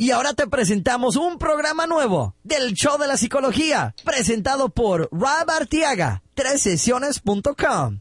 Y ahora te presentamos un programa nuevo del Show de la Psicología, presentado por Rob Artiaga, sesiones.com.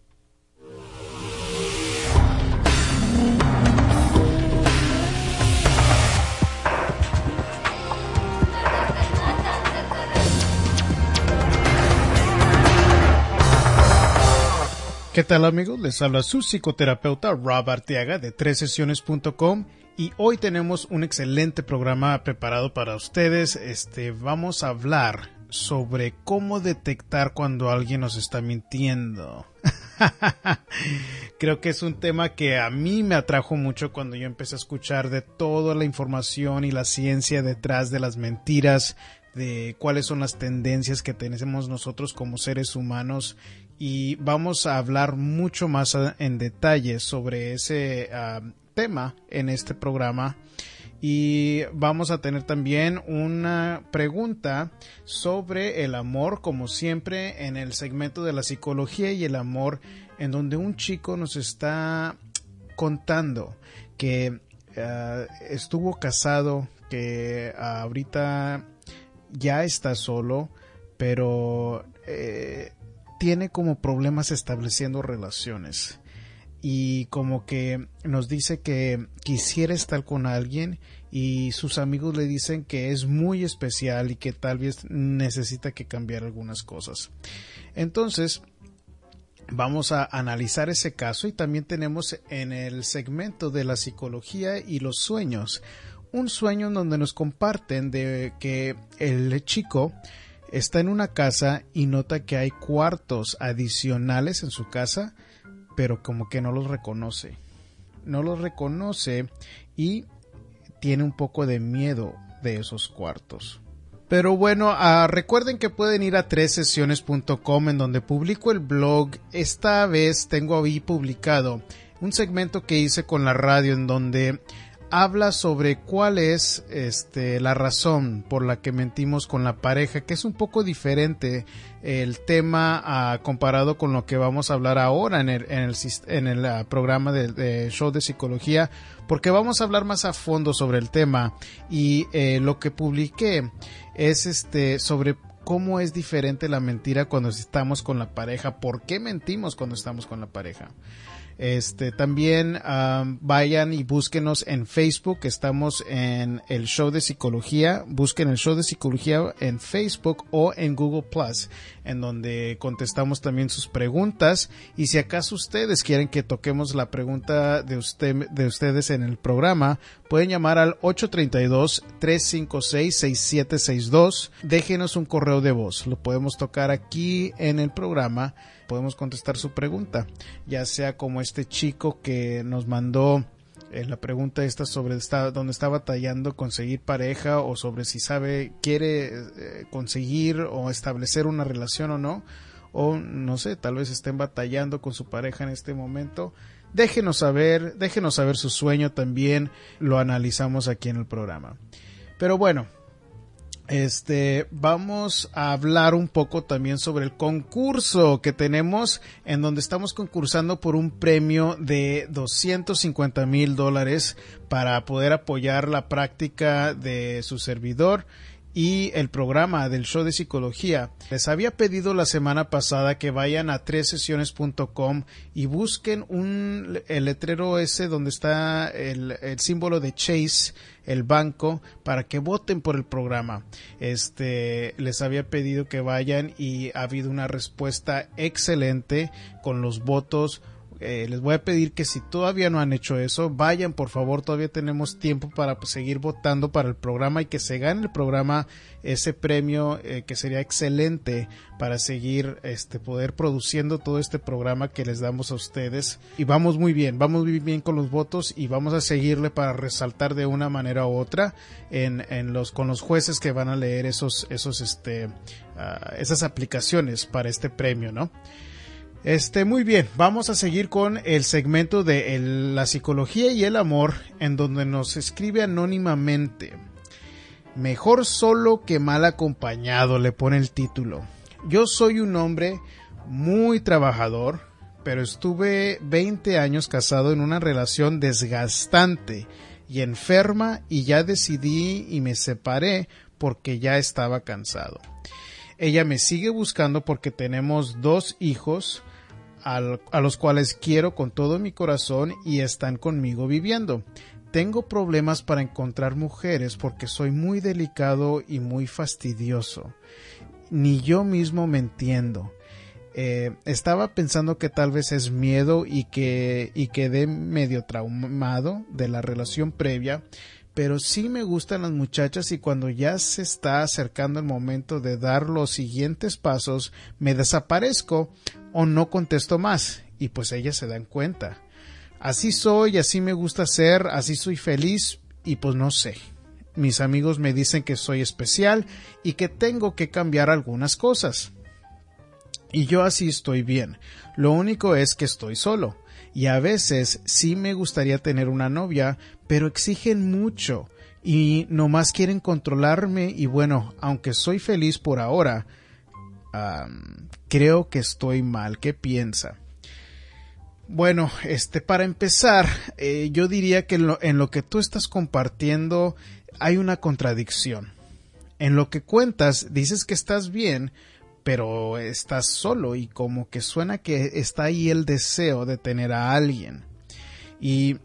¿Qué tal amigos? Les habla su psicoterapeuta Rob Arteaga de sesiones.com y hoy tenemos un excelente programa preparado para ustedes. Este, vamos a hablar sobre cómo detectar cuando alguien nos está mintiendo. Creo que es un tema que a mí me atrajo mucho cuando yo empecé a escuchar de toda la información y la ciencia detrás de las mentiras, de cuáles son las tendencias que tenemos nosotros como seres humanos y vamos a hablar mucho más en detalle sobre ese ah, tema en este programa. Y vamos a tener también una pregunta sobre el amor como siempre en el segmento de la psicología y el amor en donde un chico nos está contando que ah, estuvo casado que ahorita ya está solo pero eh, tiene como problemas estableciendo relaciones y como que nos dice que quisiera estar con alguien y sus amigos le dicen que es muy especial y que tal vez necesita que cambiar algunas cosas. Entonces, vamos a analizar ese caso y también tenemos en el segmento de la psicología y los sueños un sueño en donde nos comparten de que el chico está en una casa y nota que hay cuartos adicionales en su casa, pero como que no los reconoce. No los reconoce y tiene un poco de miedo de esos cuartos. Pero bueno, ah, recuerden que pueden ir a sesiones.com en donde publico el blog. Esta vez tengo ahí publicado un segmento que hice con la radio en donde habla sobre cuál es este, la razón por la que mentimos con la pareja, que es un poco diferente el tema ah, comparado con lo que vamos a hablar ahora en el, en el, en el ah, programa de, show de psicología, porque vamos a hablar más a fondo sobre el tema. Y eh, lo que publiqué es este sobre cómo es diferente la mentira cuando estamos con la pareja, por qué mentimos cuando estamos con la pareja. Este, también vayan y búsquenos en Facebook. Estamos en el show de psicología. Busquen el show de psicología en Facebook o en Google Plus, en donde contestamos también sus preguntas. Y si acaso ustedes quieren que toquemos la pregunta de usted, de ustedes en el programa, pueden llamar al 832-356-6762. Déjenos un correo de voz. Lo podemos tocar aquí en el programa podemos contestar su pregunta, ya sea como este chico que nos mandó eh, la pregunta esta sobre donde está batallando conseguir pareja o sobre si sabe, quiere eh, conseguir o establecer una relación o no, o no sé, tal vez estén batallando con su pareja en este momento. Déjenos saber, déjenos saber su sueño también, lo analizamos aquí en el programa. Pero bueno, este, vamos a hablar un poco también sobre el concurso que tenemos en donde estamos concursando por un premio de 250 mil dólares para poder apoyar la práctica de su servidor y el programa del show de psicología. Les había pedido la semana pasada que vayan a sesiones.com y busquen un el letrero ese donde está el, el, símbolo de Chase, el banco, para que voten por el programa. Este les había pedido que vayan y ha habido una respuesta excelente con los votos eh, les voy a pedir que si todavía no han hecho eso, vayan por favor, todavía tenemos tiempo para pues, seguir votando para el programa y que se gane el programa ese premio eh, que sería excelente para seguir este poder produciendo todo este programa que les damos a ustedes y vamos muy bien, vamos muy bien con los votos y vamos a seguirle para resaltar de una manera u otra en, en los con los jueces que van a leer esos esos este ah, esas aplicaciones para este premio, ¿no? Este, muy bien, vamos a seguir con el segmento de la psicología y el amor, en donde nos escribe anónimamente. Mejor solo que mal acompañado, le pone el título. Yo soy un hombre muy trabajador, pero estuve 20 años casado en una relación desgastante y enferma y ya decidí y me separé porque ya estaba cansado. Ella me sigue buscando porque tenemos dos hijos a los cuales quiero con todo mi corazón y están conmigo viviendo. Tengo problemas para encontrar mujeres porque soy muy delicado y muy fastidioso. Ni yo mismo me entiendo. Eh, estaba pensando que tal vez es miedo y que y quedé medio traumado de la relación previa pero sí me gustan las muchachas y cuando ya se está acercando el momento de dar los siguientes pasos, me desaparezco o no contesto más y pues ellas se dan cuenta. Así soy, así me gusta ser, así soy feliz y pues no sé. Mis amigos me dicen que soy especial y que tengo que cambiar algunas cosas. Y yo así estoy bien. Lo único es que estoy solo y a veces sí me gustaría tener una novia, pero exigen mucho y nomás quieren controlarme y bueno, aunque soy feliz por ahora, creo que estoy mal. ¿Qué piensa? Bueno, este, para empezar, eh, yo diría que en lo que tú estás compartiendo hay una contradicción. En lo que cuentas, dices que estás bien, pero estás solo y como que suena que está ahí el deseo de tener a alguien. Y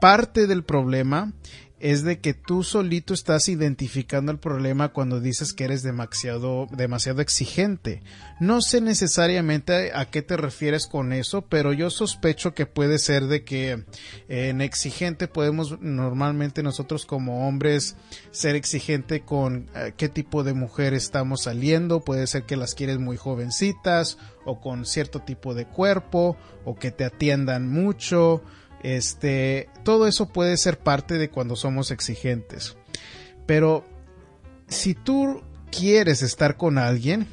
parte del problema es de que tú solito estás identificando el problema cuando dices que eres demasiado, demasiado exigente. No sé necesariamente a qué te refieres con eso, pero yo sospecho que puede ser de que en exigente podemos normalmente nosotros como hombres ser exigente con eh, qué tipo de mujer estamos saliendo. Puede ser que las quieres muy jovencitas o con cierto tipo de cuerpo o que te atiendan mucho este, todo eso puede ser parte de cuando somos exigentes. Pero si tú quieres estar con alguien,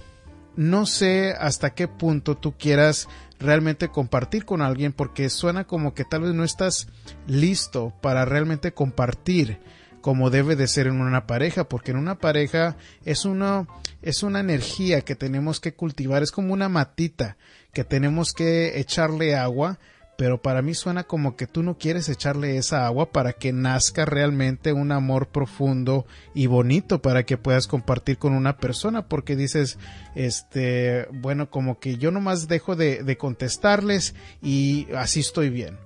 no sé hasta qué punto tú quieras realmente compartir con alguien porque suena como que tal vez no estás listo para realmente compartir como debe de ser en una pareja, porque en una pareja es una es una energía que tenemos que cultivar, es como una matita que tenemos que echarle agua pero para mí suena como que tú no quieres echarle esa agua para que nazca realmente un amor profundo y bonito para que puedas compartir con una persona porque dices este bueno como que yo nomás dejo de, de contestarles y así estoy bien.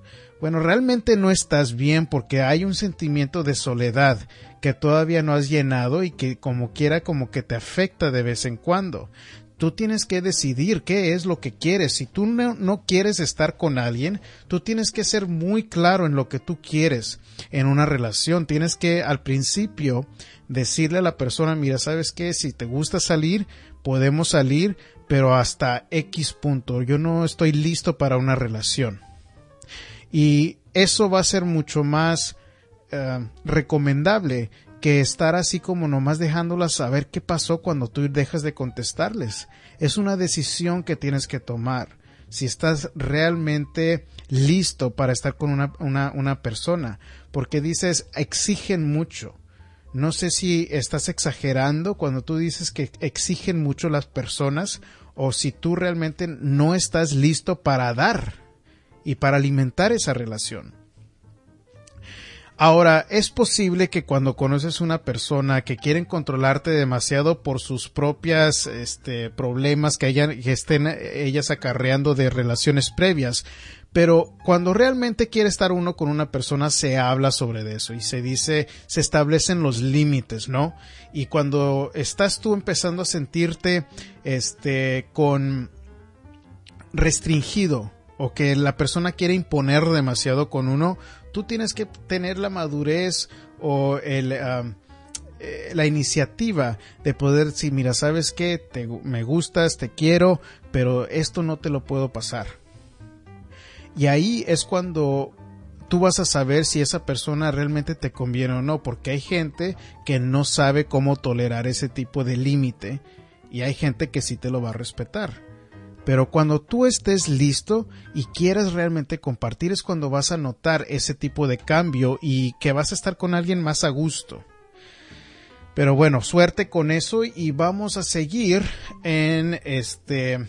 Bueno realmente no estás bien porque hay un sentimiento de soledad que todavía no has llenado y que como quiera como que te afecta de vez en cuando tú tienes que decidir qué es lo que quieres. Si tú no, quieres estar con alguien, tú tienes que ser muy claro en lo que tú quieres en una relación. Tienes que al principio decirle a la persona, mira, ¿sabes qué? Si te gusta salir, podemos salir, pero hasta X punto. Yo no estoy listo para una relación. Y eso va a ser mucho más eh, recomendable que estar así como nomás dejándolas saber qué pasó cuando tú dejas de contestarles. Es una decisión que tienes que tomar. Si estás realmente listo para estar con una, una, una persona, porque dices exigen mucho. No sé si estás exagerando cuando tú dices que exigen mucho las personas o si tú realmente no estás listo para dar y para alimentar esa relación. Ahora, es posible que cuando conoces una persona que quieren controlarte demasiado por sus propias este, problemas que, que estén ellas acarreando de relaciones previas, pero cuando realmente quiere estar uno con una persona se habla sobre eso y se dice, se establecen los límites, ¿no? Y cuando estás tú empezando a sentirte, este, con restringido o que la persona quiere imponer demasiado con uno, tú tienes que tener la madurez o el, eh, la iniciativa de poder decir, mira, sabes que me gustas, te quiero, pero esto no te lo puedo pasar. Y ahí es cuando tú vas a saber si esa persona realmente te conviene o no, porque hay gente que no sabe cómo tolerar ese tipo de límite y hay gente que sí te lo va a respetar. Pero cuando tú estés listo y quieras realmente compartir es cuando vas a notar ese tipo de cambio y que vas a estar con alguien más a gusto. Pero bueno, suerte con eso y vamos a seguir en este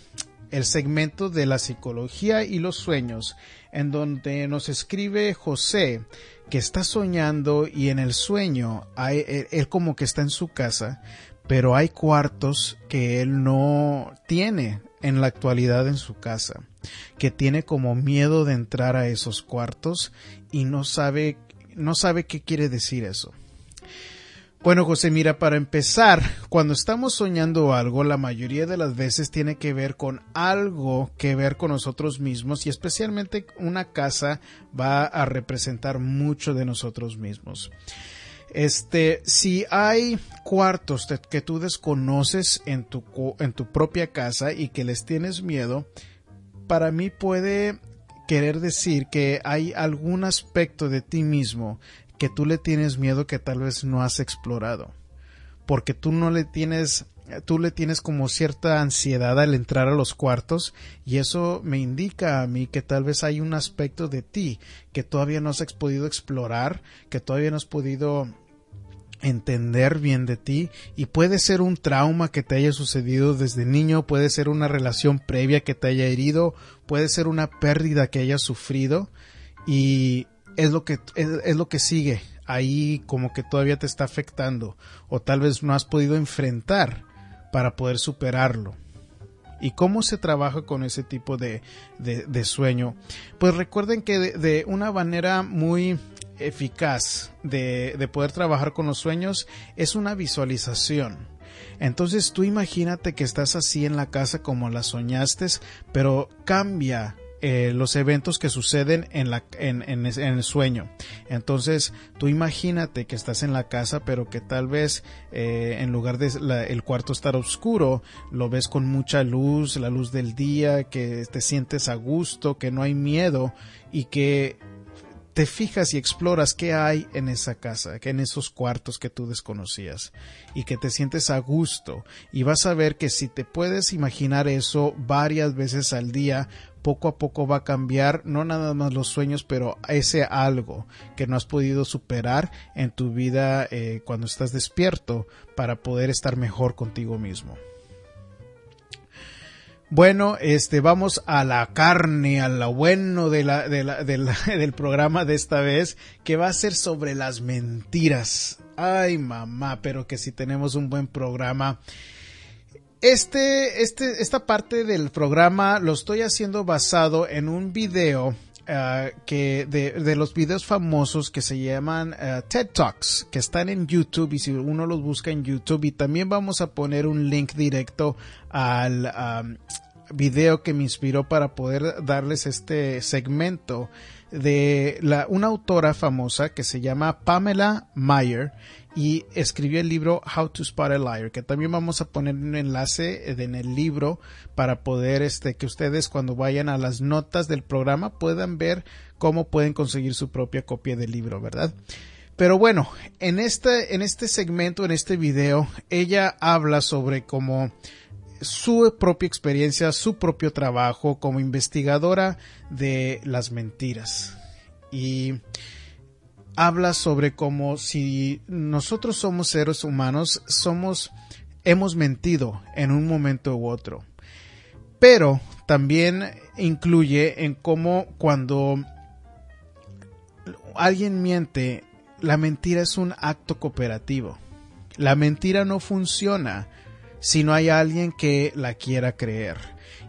el segmento de la psicología y los sueños, en donde nos escribe José que está soñando y en el sueño hay, él como que está en su casa, pero hay cuartos que él no tiene en la actualidad en su casa, que tiene como miedo de entrar a esos cuartos y no sabe no sabe qué quiere decir eso. Bueno, José, mira, para empezar, cuando estamos soñando algo, la mayoría de las veces tiene que ver con algo que ver con nosotros mismos y especialmente una casa va a representar mucho de nosotros mismos. Este, si hay cuartos que tú desconoces en tu, en tu propia casa y que les tienes miedo, para mí puede querer decir que hay algún aspecto de ti mismo que tú le tienes miedo que tal vez no has explorado. Porque tú no le tienes, tú le tienes como cierta ansiedad al entrar a los cuartos y eso me indica a mí que tal vez hay un aspecto de ti que todavía no has podido explorar, que todavía no has podido entender bien de ti y puede ser un trauma que te haya sucedido desde niño, puede ser una relación previa que te haya herido, puede ser una pérdida que hayas sufrido y es lo que es, lo que sigue ahí como que todavía te está afectando o tal vez no has podido enfrentar para poder superarlo. ¿Y cómo se trabaja con ese tipo de, de, sueño? Pues recuerden que de, una manera muy eficaz de, de poder trabajar con los sueños es una visualización. Entonces tú imagínate que estás así en la casa como la soñaste, pero cambia eh, los eventos que suceden en, la, en, en, el sueño. Entonces, tú imagínate que estás en la casa, pero que tal vez eh, en lugar de el cuarto estar oscuro, lo ves con mucha luz, la luz del día, que te sientes a gusto, que no hay miedo y que te fijas y exploras qué hay en esa casa, que en esos cuartos que tú desconocías y que te sientes a gusto y vas a ver que si te puedes imaginar eso varias veces al día poco a poco va a cambiar no nada más los sueños, pero ese algo que no has podido superar en tu vida eh, cuando estás despierto para poder estar mejor contigo mismo. Bueno, este, vamos a la carne, a lo bueno de la, de la, del programa de esta vez, que va a ser sobre las mentiras. Ay, mamá, pero que si tenemos un buen programa. Este, este, esta parte del programa lo estoy haciendo basado en un video uh, que de, los videos famosos que se llaman uh, TED Talks, que están en YouTube y si uno los busca en YouTube y también vamos a poner un link directo al video que me inspiró para poder darles este segmento de la, una autora famosa que se llama Pamela Meyer y escribió el libro How to Spot a Liar, que también vamos a poner un enlace en el libro para poder este que ustedes cuando vayan a las notas del programa puedan ver cómo pueden conseguir su propia copia del libro, ¿verdad? Pero bueno, en este, en este segmento, en este video, ella habla sobre cómo su propia experiencia, su propio trabajo como investigadora de las mentiras. Y habla sobre cómo si nosotros somos seres humanos, somos, hemos mentido en un momento u otro. Pero también incluye en cómo cuando alguien miente, la mentira es un acto cooperativo. La mentira no funciona si no hay alguien que la quiera creer.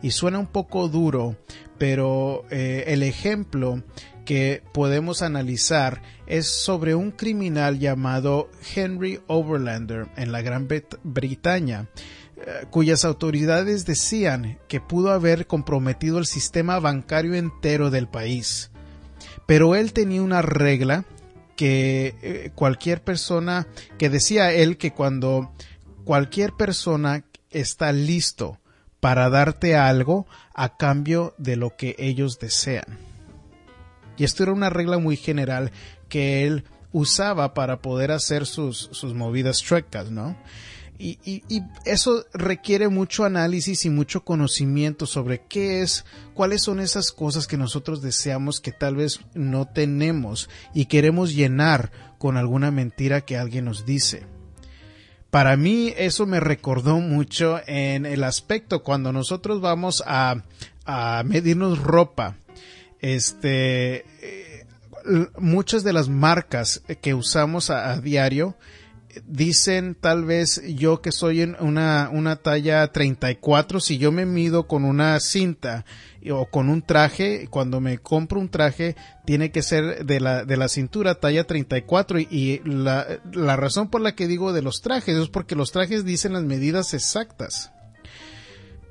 Y suena un poco duro, pero eh, el ejemplo que podemos analizar es sobre un criminal llamado Henry Overlander en la Gran Bretaña, eh, cuyas autoridades decían que pudo haber comprometido el sistema bancario entero del país. Pero él tenía una regla que eh, cualquier persona, que decía él que cuando cualquier persona está listo para darte algo a cambio de lo que ellos desean. Y esto era una regla muy general que él usaba para poder hacer sus, sus movidas chuecas, ¿no? Y, y, eso requiere mucho análisis y mucho conocimiento sobre qué es, cuáles son esas cosas que nosotros deseamos que tal vez no tenemos y queremos llenar con alguna mentira que alguien nos dice. para mí eso me recordó mucho en el aspecto cuando nosotros vamos a, a medirnos ropa. Este, eh, muchas de las marcas que usamos a, diario dicen tal vez yo que soy en una, una talla 34, si yo me mido con una cinta o con un traje, cuando me compro un traje, tiene que ser de la, de la cintura talla 34 y, y la, la razón por la que digo de los trajes es porque los trajes dicen las medidas exactas.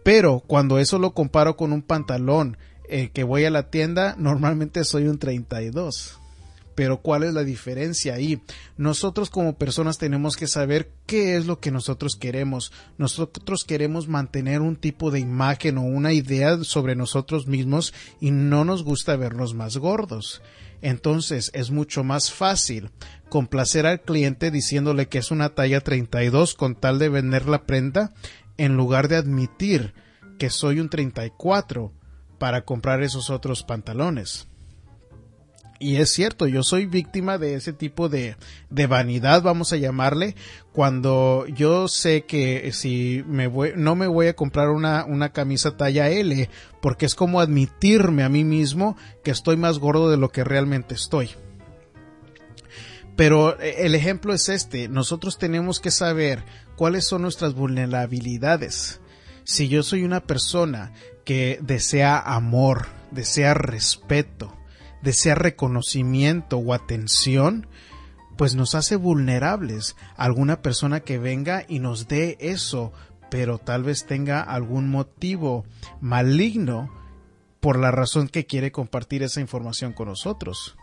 Pero cuando eso lo comparo con un pantalón eh, que voy a la tienda, normalmente soy un 32 pero ¿cuál es la diferencia ahí? Nosotros como personas tenemos que saber qué es lo que nosotros queremos. Nosotros queremos mantener un tipo de imagen o una idea sobre nosotros mismos y no nos gusta vernos más gordos. Entonces es mucho más fácil complacer al cliente diciéndole que es una talla 32 con tal de vender la prenda en lugar de admitir que soy un 34 para comprar esos otros pantalones. Y es cierto, yo soy víctima de ese tipo de, de vanidad, vamos a llamarle, cuando yo sé que si me voy, no me voy a comprar una, una camisa talla L, porque es como admitirme a mí mismo que estoy más gordo de lo que realmente estoy. Pero eh, el ejemplo es este, nosotros tenemos que saber cuáles son nuestras vulnerabilidades. Si yo soy una persona que desea amor, desea respeto, desea reconocimiento o atención, pues nos hace vulnerables a alguna persona que venga y nos dé eso, pero tal vez tenga algún motivo maligno por la razón que quiere compartir esa información con nosotros.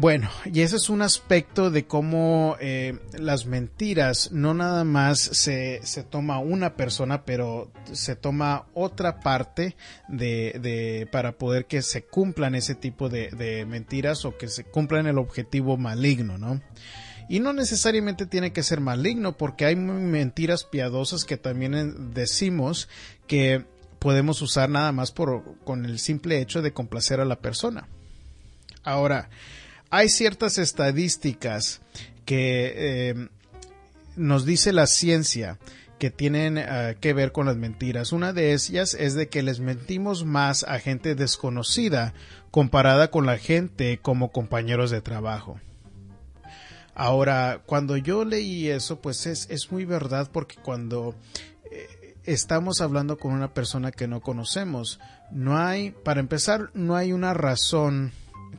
Bueno, y ese es un aspecto de cómo eh, las mentiras no nada más se, se, toma una persona, pero se toma otra parte de, de para poder que se cumplan ese tipo de, de mentiras o que se cumplan el objetivo maligno, ¿no? Y no necesariamente tiene que ser maligno, porque hay mentiras piadosas que también decimos que podemos usar nada más por, con el simple hecho de complacer a la persona. Ahora, hay ciertas estadísticas que eh, nos dice la ciencia que tienen eh, que ver con las mentiras. Una de ellas es de que les mentimos más a gente desconocida comparada con la gente como compañeros de trabajo. Ahora, cuando yo leí eso, pues es, es muy verdad porque cuando eh, estamos hablando con una persona que no conocemos, no hay, para empezar, no hay una razón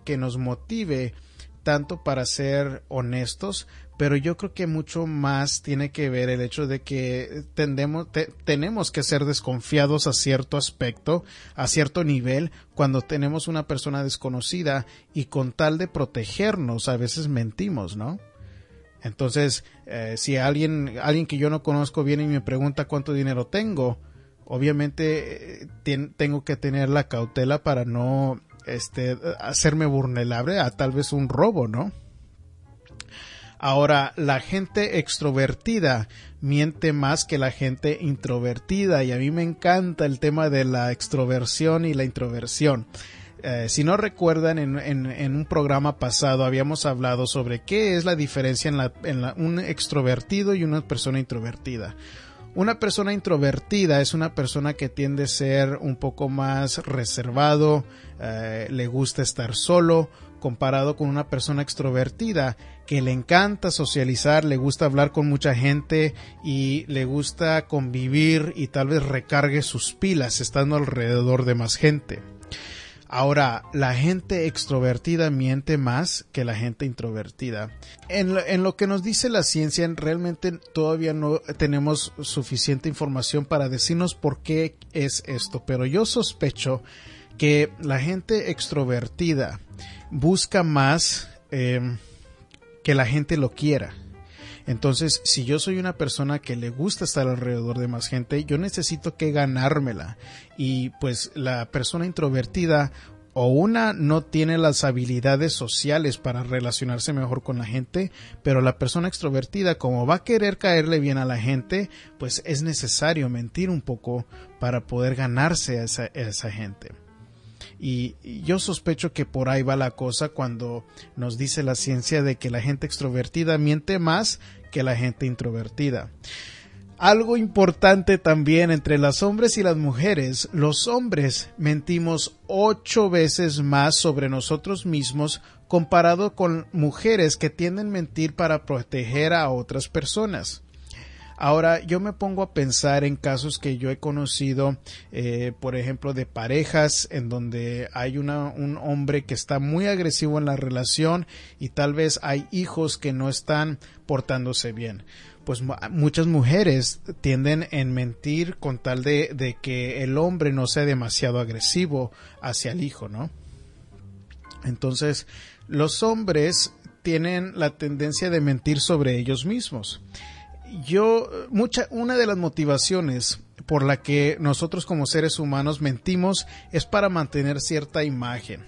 que nos motive tanto para ser honestos, pero yo creo que mucho más tiene que ver el hecho de que tendemos, tenemos que ser desconfiados a cierto aspecto, a cierto nivel, cuando tenemos una persona desconocida y con tal de protegernos a veces mentimos, ¿no? Entonces, eh, si alguien, alguien que yo no conozco viene y me pregunta cuánto dinero tengo, obviamente eh, tengo que tener la cautela para no este, hacerme vulnerable a tal vez un robo, ¿no? Ahora, la gente extrovertida miente más que la gente introvertida y a mí me encanta el tema de la extroversión y la introversión. Eh, si no recuerdan, en, un programa pasado habíamos hablado sobre qué es la diferencia en, un extrovertido y una persona introvertida. Una persona introvertida es una persona que tiende a ser un poco más reservado, eh, le gusta estar solo, comparado con una persona extrovertida que le encanta socializar, le gusta hablar con mucha gente y le gusta convivir y tal vez recargue sus pilas estando alrededor de más gente. Ahora, la gente extrovertida miente más que la gente introvertida. En lo, que nos dice la ciencia, realmente todavía no tenemos suficiente información para decirnos por qué es esto, pero yo sospecho que la gente extrovertida busca más eh, que la gente lo quiera. Entonces, si yo soy una persona que le gusta estar alrededor de más gente, yo necesito que ganármela. Y pues la persona introvertida o una no tiene las habilidades sociales para relacionarse mejor con la gente, pero la persona extrovertida, como va a querer caerle bien a la gente, pues es necesario mentir un poco para poder ganarse a esa, esa gente. Y, yo sospecho que por ahí va la cosa cuando nos dice la ciencia de que la gente extrovertida miente más que la gente introvertida. Algo importante también entre los hombres y las mujeres, los hombres mentimos ocho veces más sobre nosotros mismos comparado con mujeres que tienden a mentir para proteger a otras personas. Ahora, yo me pongo a pensar en casos que yo he conocido, eh, por ejemplo, de parejas en donde hay una, un hombre que está muy agresivo en la relación y tal vez hay hijos que no están portándose bien pues muchas mujeres tienden en mentir con tal de, de, que el hombre no sea demasiado agresivo hacia el hijo, ¿no? Entonces, los hombres tienen la tendencia de mentir sobre ellos mismos yo, mucha, una de las motivaciones por la que nosotros como seres humanos mentimos es para mantener cierta imagen.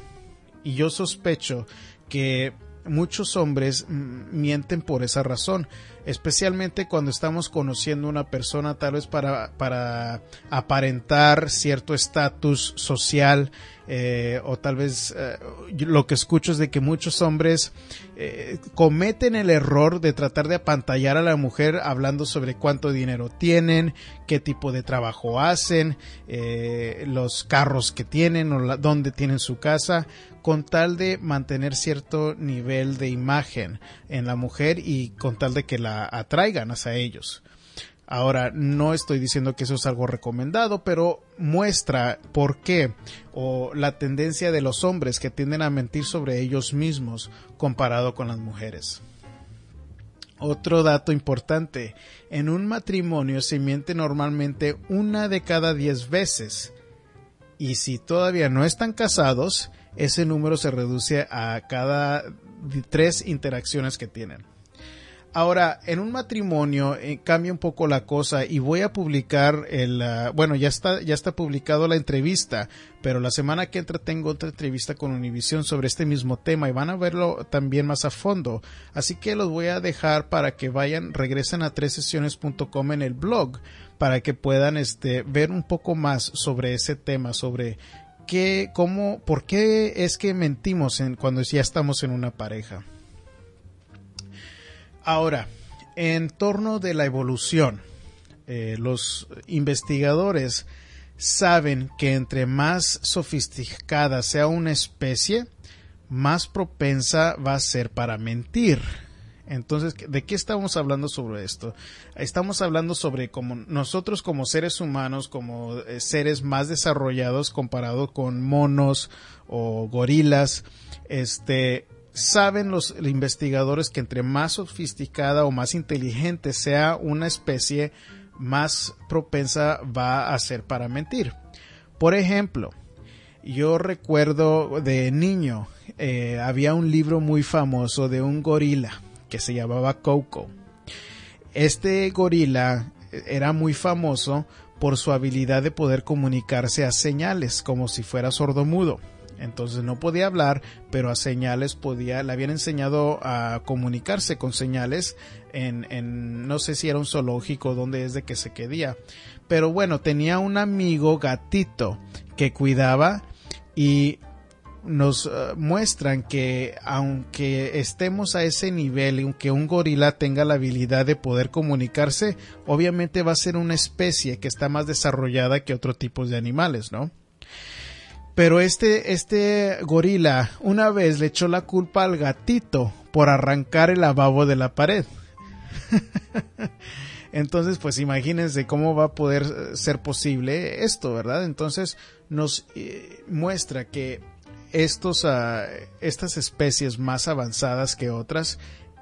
Y yo sospecho que muchos hombres mienten por esa razón, especialmente cuando estamos conociendo una persona tal vez para, para aparentar cierto estatus social eh, o tal vez eh, lo que escucho es de que muchos hombres eh, cometen el error de tratar de apantallar a la mujer hablando sobre cuánto dinero tienen, qué tipo de trabajo hacen, los carros que tienen o dónde tienen su casa, con tal de mantener cierto nivel de imagen en la mujer y con tal de que la atraigan hacia ellos. Ahora, no estoy diciendo que eso es algo recomendado, pero muestra por qué o la tendencia de los hombres que tienden a mentir sobre ellos mismos comparado con las mujeres. Otro dato importante, en un matrimonio se miente normalmente una de cada diez veces y si todavía no están casados, ese número se reduce a cada tres interacciones que tienen. Ahora, en un matrimonio eh, cambia un poco la cosa y voy a publicar el, ah, bueno, ya está, ya está publicado la entrevista, pero la semana que entra tengo otra entrevista con Univision sobre este mismo tema y van a verlo también más a fondo. Así que los voy a dejar para que vayan, regresen a sesiones.com en el blog para que puedan este, ver un poco más sobre ese tema, sobre cómo, por qué es que mentimos en, cuando ya estamos en una pareja. Ahora, en torno de la evolución, eh, los investigadores saben que entre más sofisticada sea una especie, más propensa va a ser para mentir. Entonces, ¿de qué estamos hablando sobre esto? Estamos hablando sobre cómo nosotros como seres humanos, como eh, seres más desarrollados comparado con monos o gorilas, este, saben los investigadores que entre más sofisticada o más inteligente sea una especie, más propensa va a ser para mentir. Por ejemplo, yo recuerdo de niño, eh, había un libro muy famoso de un gorila que se llamaba Coco. Este gorila era muy famoso por su habilidad de poder comunicarse a señales, como si fuera sordomudo entonces no podía hablar, pero a señales podía, le habían enseñado a comunicarse con señales en, en no sé si era un zoológico donde es de que se quedía, pero bueno, tenía un amigo gatito que cuidaba y nos eh, muestran que aunque estemos a ese nivel, aunque un gorila tenga la habilidad de poder comunicarse, obviamente va a ser una especie que está más desarrollada que otro tipo de animales, ¿no? Pero este, este gorila una vez le echó la culpa al gatito por arrancar el lavabo de la pared. Entonces, pues imagínense cómo va a poder eh, ser posible esto, ¿verdad? Entonces nos eh, muestra que estos, uh, estas especies más avanzadas que otras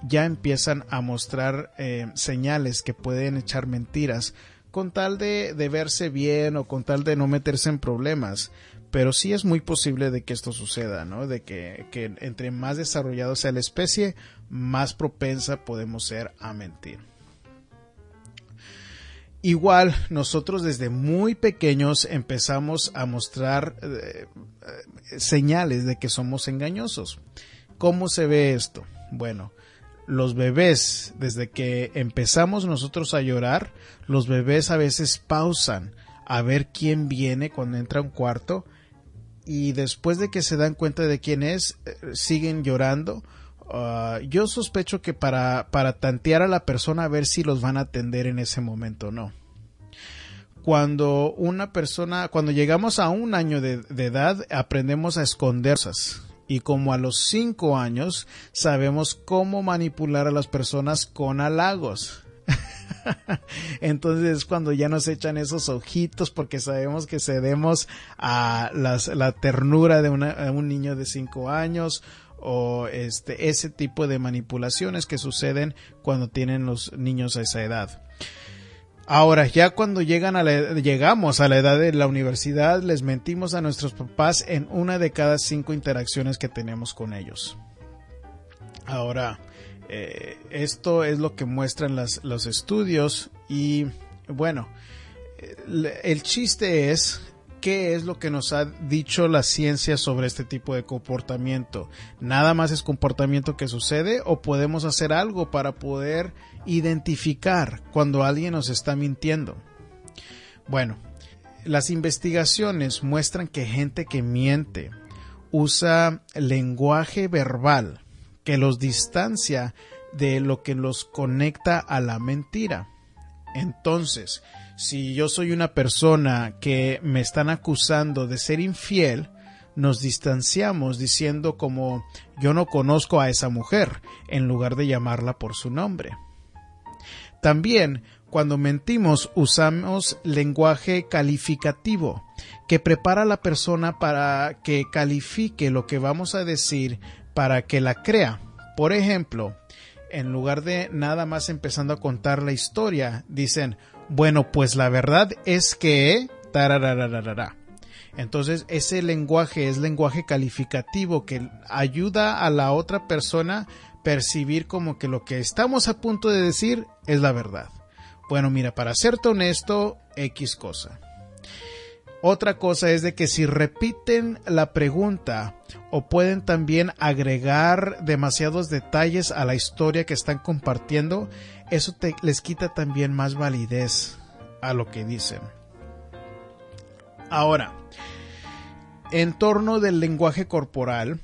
ya empiezan a mostrar eh, señales que pueden echar mentiras con tal de, de verse bien o con tal de no meterse en problemas pero sí es muy posible de que esto suceda, ¿no? De que, que entre más desarrollado sea la especie, más propensa podemos ser a mentir. Igual nosotros desde muy pequeños empezamos a mostrar eh, eh, señales de que somos engañosos. ¿Cómo se ve esto? Bueno, los bebés, desde que empezamos nosotros a llorar, los bebés a veces pausan a ver quién viene cuando entra a un cuarto y después de que se dan cuenta de quién es, eh, siguen llorando. Ah, yo sospecho que para, para tantear a la persona a ver si los van a atender en ese momento o no. Cuando una persona, cuando llegamos a un año de, de edad, aprendemos a esconderse y como a los cinco años sabemos cómo manipular a las personas con halagos. Entonces es cuando ya nos echan esos ojitos porque sabemos que cedemos a la ternura de un niño de cinco años o este ese tipo de manipulaciones que suceden cuando tienen los niños a esa edad. Ahora, ya cuando llegan a llegamos a la edad de la universidad, les mentimos a nuestros papás en una de cada cinco interacciones que tenemos con ellos. Ahora, eh, esto es lo que muestran los estudios y bueno, el chiste es qué es lo que nos ha dicho la ciencia sobre este tipo de comportamiento. ¿Nada más es comportamiento que sucede o podemos hacer algo para poder identificar cuando alguien nos está mintiendo? Bueno, las investigaciones muestran que gente que miente usa lenguaje verbal que los distancia de lo que los conecta a la mentira. Entonces, si yo soy una persona que me están acusando de ser infiel, nos distanciamos diciendo como yo no conozco a esa mujer, en lugar de llamarla por su nombre. También, cuando mentimos, usamos lenguaje calificativo, que prepara a la persona para que califique lo que vamos a decir para que la crea. Por ejemplo, en lugar de nada más empezando a contar la historia, dicen, bueno, pues la verdad es que... Entonces, ese lenguaje es lenguaje calificativo que ayuda a la otra persona percibir como que lo que estamos a punto de decir es la verdad. Bueno, mira, para serte honesto, X cosa. Otra cosa es de que si repiten la pregunta o pueden también agregar demasiados detalles a la historia que están compartiendo, eso les quita también más validez a lo que dicen. Ahora, en torno del lenguaje corporal,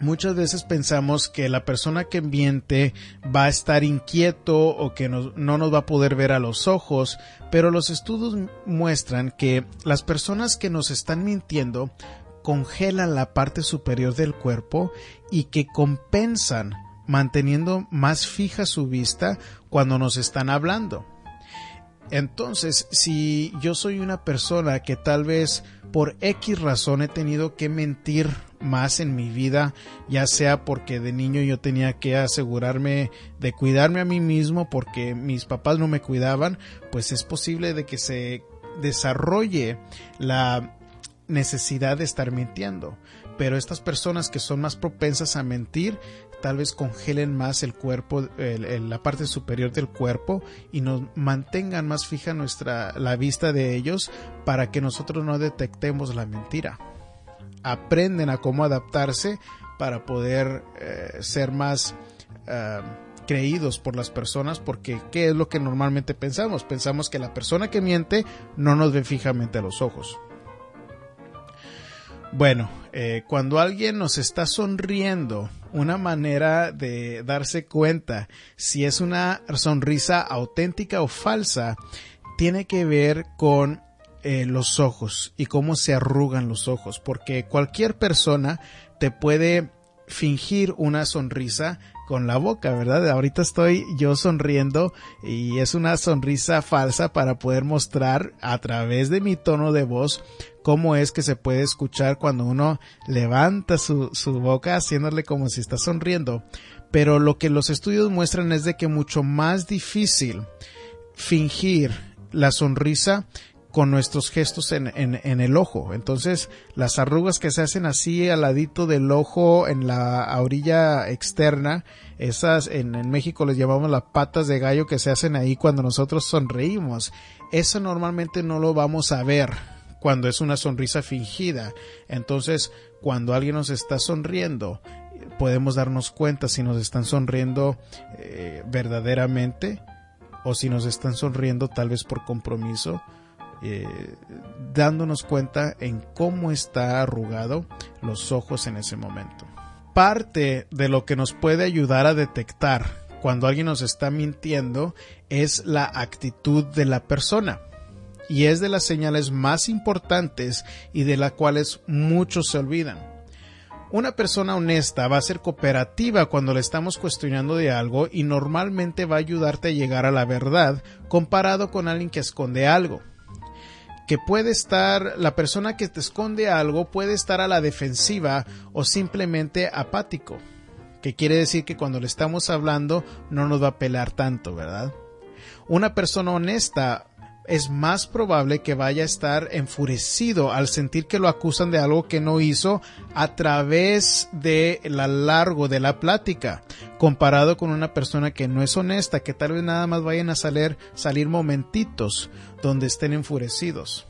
muchas veces pensamos que la persona que miente va a estar inquieto o que no, nos va a poder ver a los ojos, pero los estudios muestran que las personas que nos están mintiendo congelan la parte superior del cuerpo y que compensan manteniendo más fija su vista cuando nos están hablando. Entonces, si yo soy una persona que tal vez por X razón he tenido que mentir más en mi vida, ya sea porque de niño yo tenía que asegurarme de cuidarme a mí mismo porque mis papás no me cuidaban, pues es posible de que se desarrolle la necesidad de estar mintiendo. Pero estas personas que son más propensas a mentir tal vez congelen más el cuerpo, la parte superior del cuerpo y nos mantengan más fija nuestra, la vista de ellos para que nosotros no detectemos la mentira. Aprenden a cómo adaptarse para poder eh, ser más eh, creídos por las personas porque ¿qué es lo que normalmente pensamos? Pensamos que la persona que miente no nos ve fijamente a los ojos. Bueno, eh, cuando alguien nos está sonriendo, una manera de darse cuenta si es una sonrisa auténtica o falsa tiene que ver con eh, los ojos y cómo se arrugan los ojos, porque cualquier persona te puede fingir una sonrisa con la boca, ¿verdad? Ahorita estoy yo sonriendo y es una sonrisa falsa para poder mostrar a través de mi tono de voz cómo es que se puede escuchar cuando uno levanta su, su boca haciéndole como si está sonriendo. Pero lo que los estudios muestran es de que mucho más difícil fingir la sonrisa con nuestros gestos en, en, el ojo. Entonces, las arrugas que se hacen así al ladito del ojo en la orilla externa, esas en, en, México les llamamos las patas de gallo que se hacen ahí cuando nosotros sonreímos. Eso normalmente no lo vamos a ver cuando es una sonrisa fingida. Entonces, cuando alguien nos está sonriendo, podemos darnos cuenta si nos están sonriendo eh, verdaderamente o si nos están sonriendo tal vez por compromiso eh, dándonos cuenta en cómo está arrugado los ojos en ese momento. Parte de lo que nos puede ayudar a detectar cuando alguien nos está mintiendo es la actitud de la persona y es de las señales más importantes y de las cuales muchos se olvidan. Una persona honesta va a ser cooperativa cuando le estamos cuestionando de algo y normalmente va a ayudarte a llegar a la verdad comparado con alguien que esconde algo. Que puede estar, la persona que te esconde algo puede estar a la defensiva o simplemente apático. Que quiere decir que cuando le estamos hablando no nos va a pelar tanto, ¿verdad? Una persona honesta es más probable que vaya a estar enfurecido al sentir que lo acusan de algo que no hizo a través de la largo de la plática, comparado con una persona que no es honesta, que tal vez nada más vayan a salir, salir momentitos donde estén enfurecidos.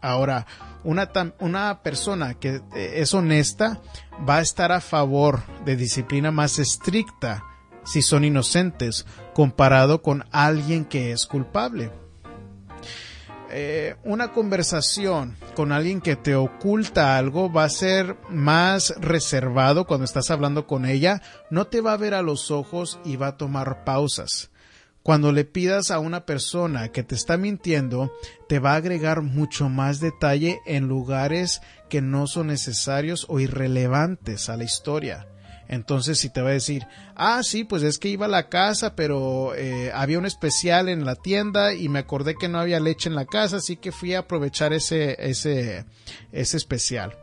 Ahora, una, una persona que eh, es honesta va a estar a favor de disciplina más estricta si son inocentes comparado con alguien que es culpable. Eh, una conversación con alguien que te oculta algo va a ser más reservado cuando estás hablando con ella, no te va a ver a los ojos y va a tomar pausas. Cuando le pidas a una persona que te está mintiendo, te va a agregar mucho más detalle en lugares que no son necesarios o irrelevantes a la historia. Entonces, si te va a decir, ah, sí, pues es que iba a la casa, pero eh, había un especial en la tienda y me acordé que no había leche en la casa, así que fui a aprovechar ese, ese, ese especial.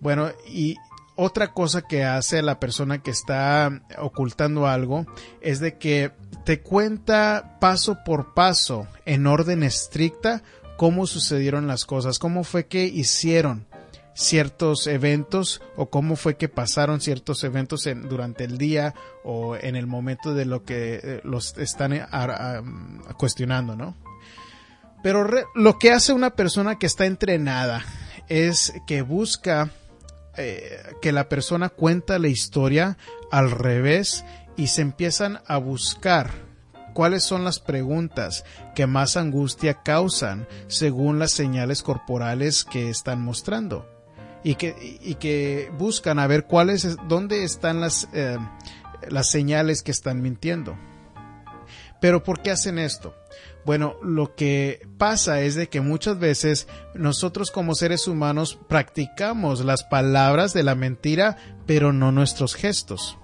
Bueno, y otra cosa que hace la persona que está ocultando algo es de que te cuenta paso por paso, en orden estricta, cómo sucedieron las cosas, cómo fue que hicieron ciertos eventos o cómo fue que pasaron ciertos eventos en, durante el día o en el momento de lo que eh, los están eh, cuestionando, ¿no? Pero lo que hace una persona que está entrenada es que busca eh, que la persona cuenta la historia al revés y se empiezan a buscar cuáles son las preguntas que más angustia causan según las señales corporales que están mostrando y que, y que buscan a ver cuáles, dónde están las, eh, las señales que están mintiendo. Pero ¿por qué hacen esto? Bueno, lo que pasa es de que muchas veces nosotros como seres humanos practicamos las palabras de la mentira, pero no nuestros gestos.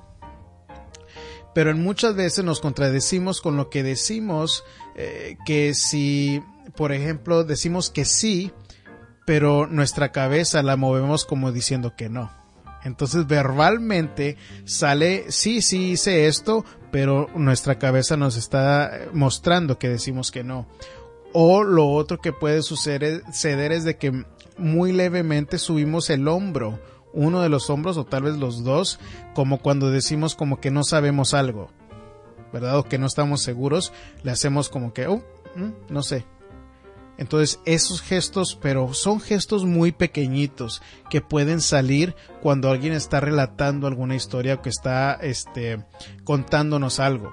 Pero en muchas veces nos contradecimos con lo que decimos, eh, que si, por ejemplo, decimos que sí, pero nuestra cabeza la movemos como diciendo que no. Entonces verbalmente sale, sí, sí hice esto, pero nuestra cabeza nos está mostrando que decimos que no. O lo otro que puede suceder es de que muy levemente subimos el hombro, uno de los hombros o tal vez los dos, como cuando decimos como que no sabemos algo, ¿verdad? O que no estamos seguros, le hacemos como que, oh, mm, no sé, entonces esos gestos, pero son gestos muy pequeñitos que pueden salir cuando alguien está relatando alguna historia o que está este, contándonos algo.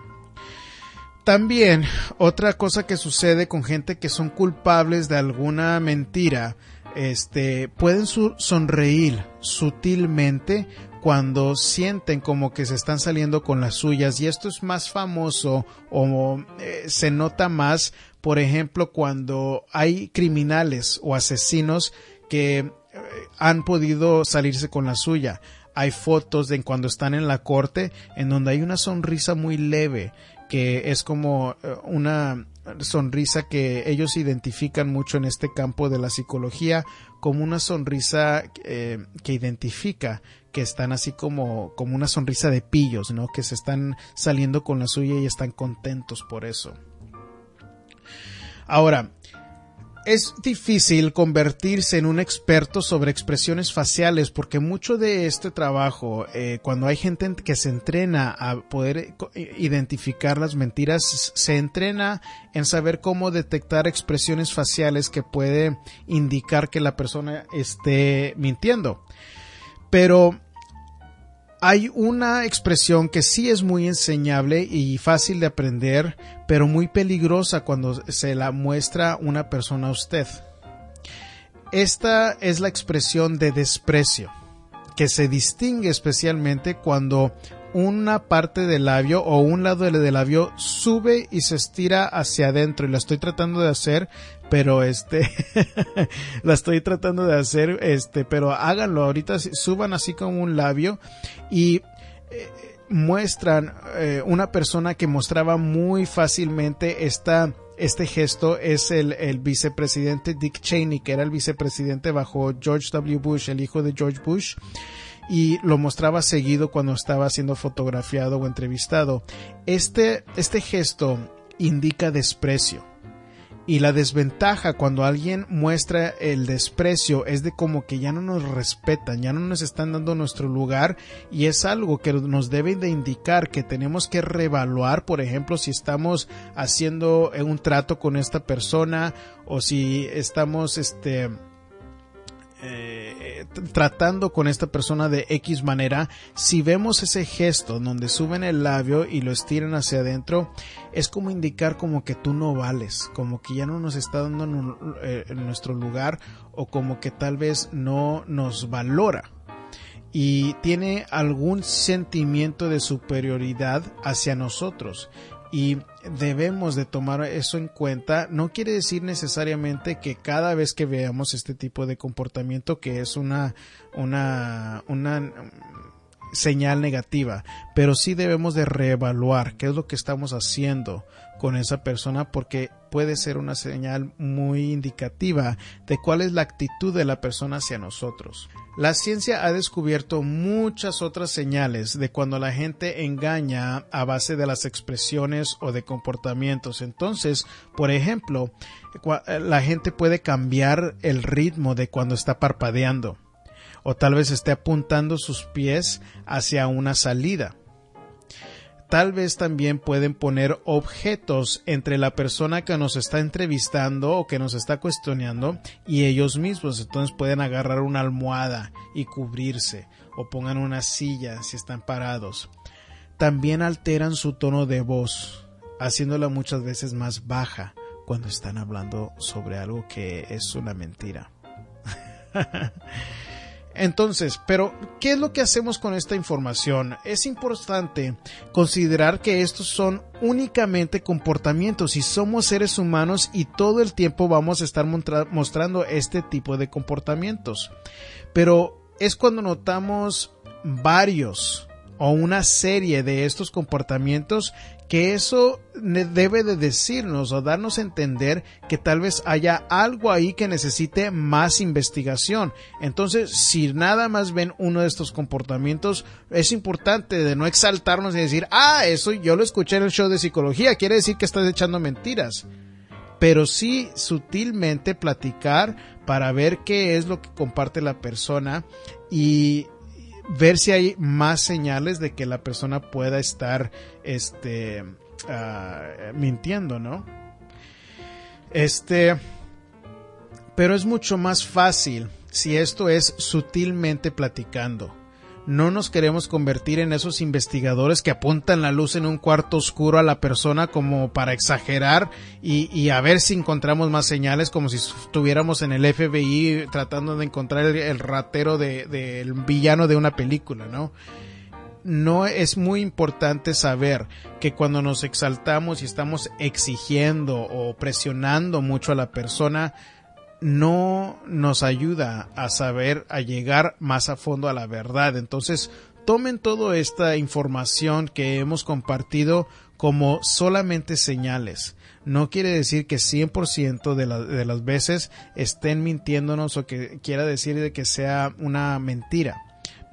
También otra cosa que sucede con gente que son culpables de alguna mentira, este, pueden sonreír sutilmente cuando sienten como que se están saliendo con las suyas y esto es más famoso o eh, se nota más por ejemplo, cuando hay criminales o asesinos que eh, han podido salirse con la suya. Hay fotos de cuando están en la corte en donde hay una sonrisa muy leve que es como eh, una sonrisa que ellos identifican mucho en este campo de la psicología como una sonrisa eh, que identifica que están así como, como una sonrisa de pillos, ¿no? Que se están saliendo con la suya y están contentos por eso. Ahora, es difícil convertirse en un experto sobre expresiones faciales porque mucho de este trabajo, eh, cuando hay gente que se entrena a poder eh, identificar las mentiras, se entrena en saber cómo detectar expresiones faciales que puede indicar que la persona esté mintiendo. Pero hay una expresión que sí es muy enseñable y fácil de aprender, pero muy peligrosa cuando se la muestra una persona a usted. Esta es la expresión de desprecio, que se distingue especialmente cuando una parte del labio o un lado del labio sube y se estira hacia adentro y la estoy tratando de hacer pero este la estoy tratando de hacer este pero háganlo ahorita suban así como un labio y eh, muestran eh, una persona que mostraba muy fácilmente esta este gesto es el, el, vicepresidente Dick Cheney, que era el vicepresidente bajo George W. Bush, el hijo de George Bush y lo mostraba seguido cuando estaba siendo fotografiado o entrevistado. Este, este gesto indica desprecio. Y la desventaja cuando alguien muestra el desprecio es de como que ya no nos respetan, ya no nos están dando nuestro lugar y es algo que nos debe de indicar que tenemos que reevaluar, por ejemplo, si estamos haciendo un trato con esta persona o si estamos este eh, tratando con esta persona de X manera, si vemos ese gesto donde suben el labio y lo estiran hacia adentro, es como indicar como que tú no vales, como que ya no nos está dando en eh, nuestro lugar o como que tal vez no nos valora. Y tiene algún sentimiento de superioridad hacia nosotros. Y debemos de tomar eso en cuenta. No quiere decir necesariamente que cada vez que veamos este tipo de comportamiento que es una una una señal negativa, pero sí debemos de reevaluar qué es lo que estamos haciendo con esa persona porque puede ser una señal muy indicativa de cuál es la actitud de la persona hacia nosotros. La ciencia ha descubierto muchas otras señales de cuando la gente engaña a base de las expresiones o de comportamientos. Entonces, por ejemplo, la gente puede cambiar el ritmo de cuando está parpadeando o tal vez esté apuntando sus pies hacia una salida tal vez también pueden poner objetos entre la persona que nos está entrevistando o que nos está cuestionando y ellos mismos. Entonces pueden agarrar una almohada y cubrirse o pongan una silla si están parados. También alteran su tono de voz, haciéndola muchas veces más baja cuando están hablando sobre algo que es una mentira. Entonces, pero, ¿qué es lo que hacemos con esta información? Es importante considerar que estos son únicamente comportamientos y somos seres humanos y todo el tiempo vamos a estar mostrando este tipo de comportamientos. Pero es cuando notamos varios o una serie de estos comportamientos que eso debe de decirnos o darnos a entender que tal vez haya algo ahí que necesite más investigación. Entonces, si nada más ven uno de estos comportamientos, es importante de no exaltarnos y decir, ah, eso yo lo escuché en el show de psicología, quiere decir que estás echando mentiras. Pero sí sutilmente platicar para ver qué es lo que comparte la persona y ver si hay más señales de que la persona pueda estar este ah, mintiendo, ¿no? Este pero es mucho más fácil si esto es sutilmente platicando. No nos queremos convertir en esos investigadores que apuntan la luz en un cuarto oscuro a la persona como para exagerar y, a ver si encontramos más señales como si estuviéramos en el FBI tratando de encontrar el, ratero del villano de una película, ¿no? no es muy importante saber que cuando nos exaltamos y estamos exigiendo o presionando mucho a la persona, no nos ayuda a saber, a llegar más a fondo a la verdad. Entonces, tomen toda esta información que hemos compartido como solamente señales. No quiere decir que 100% de, de las veces estén mintiéndonos o que quiera decir de que sea una mentira.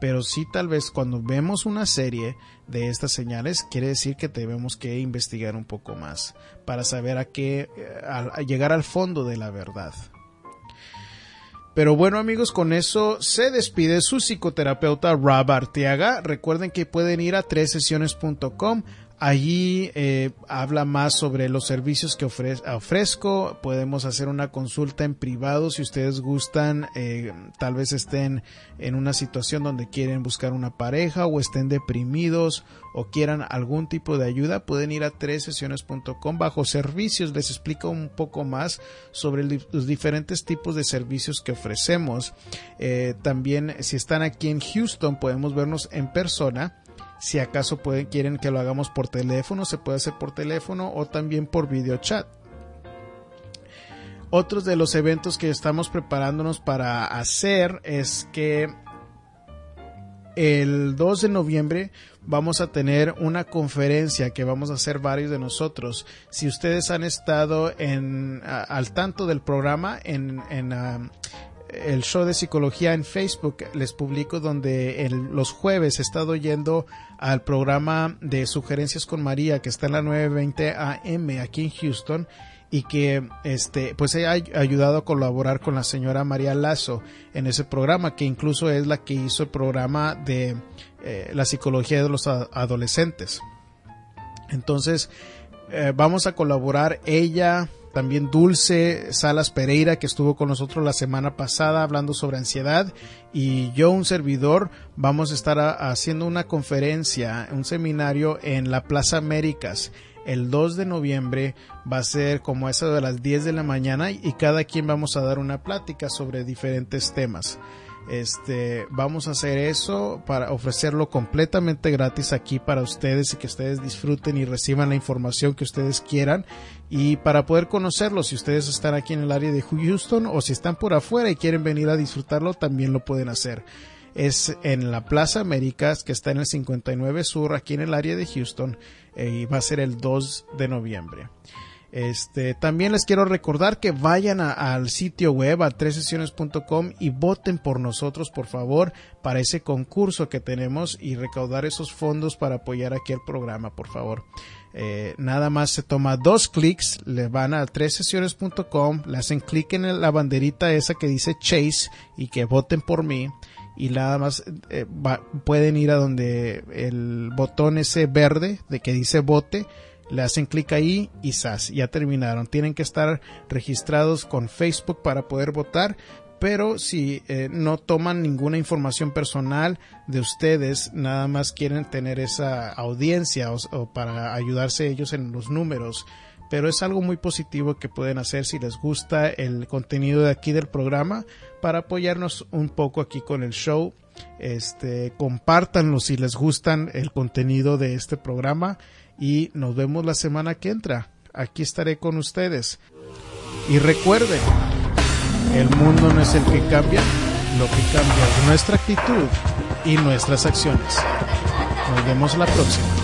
Pero sí tal vez cuando vemos una serie de estas señales quiere decir que tenemos que investigar un poco más para saber a qué a llegar al fondo de la verdad. Pero bueno amigos, con eso se despide su psicoterapeuta Rob Arteaga. Recuerden que pueden ir a tres Allí eh, habla más sobre los servicios que ofrezco. Podemos hacer una consulta en privado si ustedes gustan. Eh, tal vez estén en una situación donde quieren buscar una pareja o estén deprimidos o quieran algún tipo de ayuda. Pueden ir a tres sesiones.com bajo servicios. Les explico un poco más sobre los diferentes tipos de servicios que ofrecemos. Eh, también si están aquí en Houston podemos vernos en persona si acaso pueden, quieren que lo hagamos por teléfono, se puede hacer por teléfono o también por video chat. Otros de los eventos que estamos preparándonos para hacer es que el 2 de noviembre vamos a tener una conferencia que vamos a hacer varios de nosotros. Si ustedes han estado al tanto del programa en, en, ah, el show de psicología en Facebook les publico donde los jueves he estado yendo al programa de sugerencias con María que está en la 920 AM aquí en Houston y que este pues he ayudado a colaborar con la señora María Lazo en ese programa que incluso es la que hizo el programa de eh, la psicología de los adolescentes. Entonces eh, vamos a colaborar ella también Dulce Salas Pereira, que estuvo con nosotros la semana pasada hablando sobre ansiedad, y yo, un servidor, vamos a estar haciendo una conferencia, un seminario en la Plaza Américas. El 2 de noviembre va a ser como eso de las 10 de la mañana y cada quien vamos a dar una plática sobre diferentes temas. Este, vamos a hacer eso para ofrecerlo completamente gratis aquí para ustedes y que ustedes disfruten y reciban la información que ustedes quieran y para poder conocerlo, si ustedes están aquí en el área de Houston o si están por afuera y quieren venir a disfrutarlo, también lo pueden hacer. Es en la Plaza Américas, que está en el 59 Sur, aquí en el área de Houston, eh, y va a ser el 2 de noviembre. Este, también les quiero recordar que vayan al sitio web a tresesiones.com y voten por nosotros, por favor, para ese concurso que tenemos y recaudar esos fondos para apoyar aquí el programa, por favor. Eh, nada más se toma dos clics, le van a tresesiones.com, le hacen clic en la banderita esa que dice Chase y que voten por mí y nada más eh, pueden ir a donde el botón ese verde de que dice vote le hacen clic ahí y SAS, ya terminaron. Tienen que estar registrados con Facebook para poder votar, pero si eh, no toman ninguna información personal de ustedes, nada más quieren tener esa audiencia o, para ayudarse ellos en los números. Pero es algo muy positivo que pueden hacer si les gusta el contenido de aquí del programa para apoyarnos un poco aquí con el show. Este, compártanlo si les gustan el contenido de este programa y nos vemos la semana que entra. Aquí estaré con ustedes. Y recuerden, el mundo no es el que cambia, lo que cambia es nuestra actitud y nuestras acciones. Nos vemos la próxima.